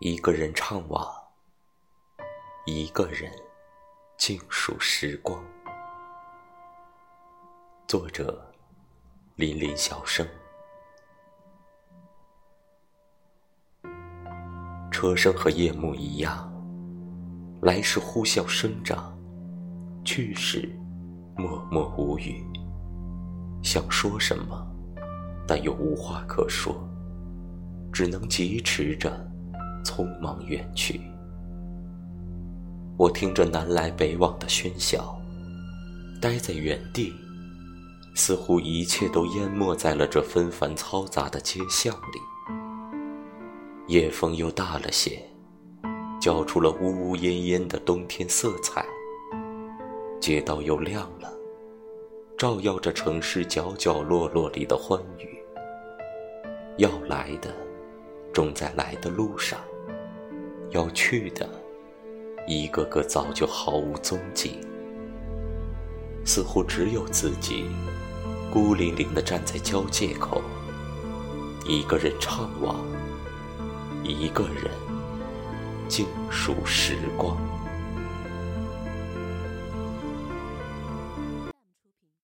一个人怅惘，一个人静数时光。作者：林林小生。车声和夜幕一样，来时呼啸生长，去时默默无语。想说什么，但又无话可说，只能疾驰着。匆忙远去，我听着南来北往的喧嚣，待在原地，似乎一切都淹没在了这纷繁嘈杂的街巷里。夜风又大了些，叫出了呜呜咽咽的冬天色彩。街道又亮了，照耀着城市角角落落里的欢愉。要来的，终在来的路上。要去的，一个个早就毫无踪迹，似乎只有自己孤零零地站在交界口，一个人怅惘，一个人静数时光。